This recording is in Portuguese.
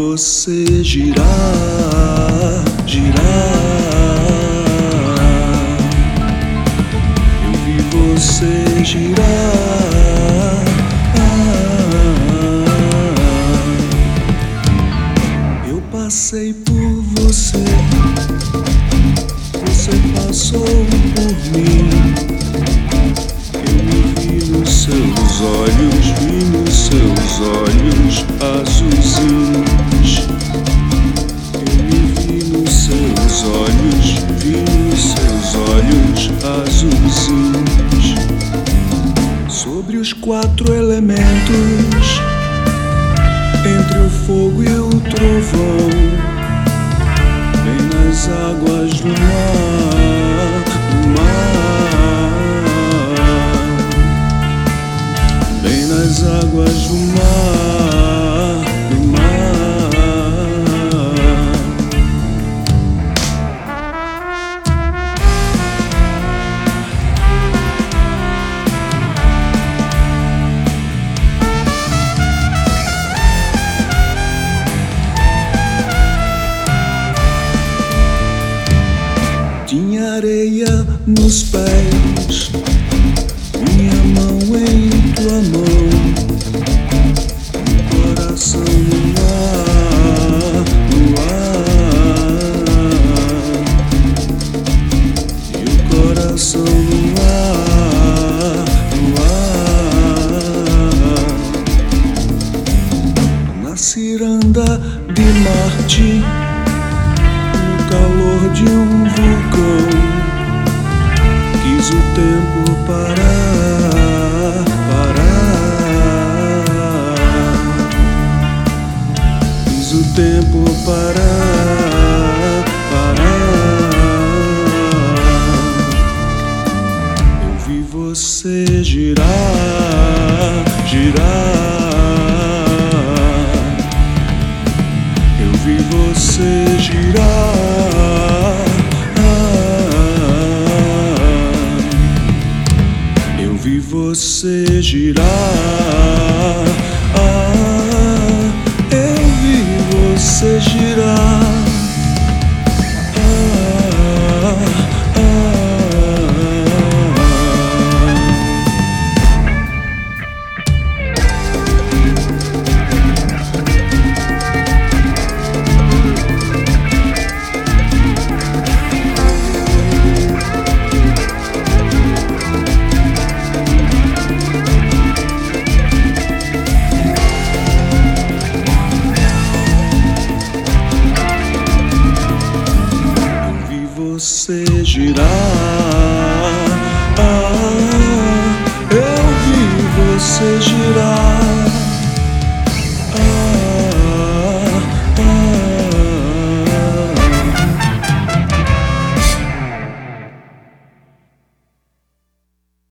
você girar, girar. Eu vi você girar. Eu passei por você, você passou por mim. Azulzinhos. Sobre os quatro elementos, entre o fogo e o trovão, bem nas águas do mar, areia nos pés, minha mão em tua mão, coração no ar, no ar, e o coração no ar, no ar, na ciranda de Marte no calor de um vulcão. O tempo parar, parar. Quis o tempo parar, parar. Eu vi você girar, girar. Eu vi você girar. Você girar. Você girar.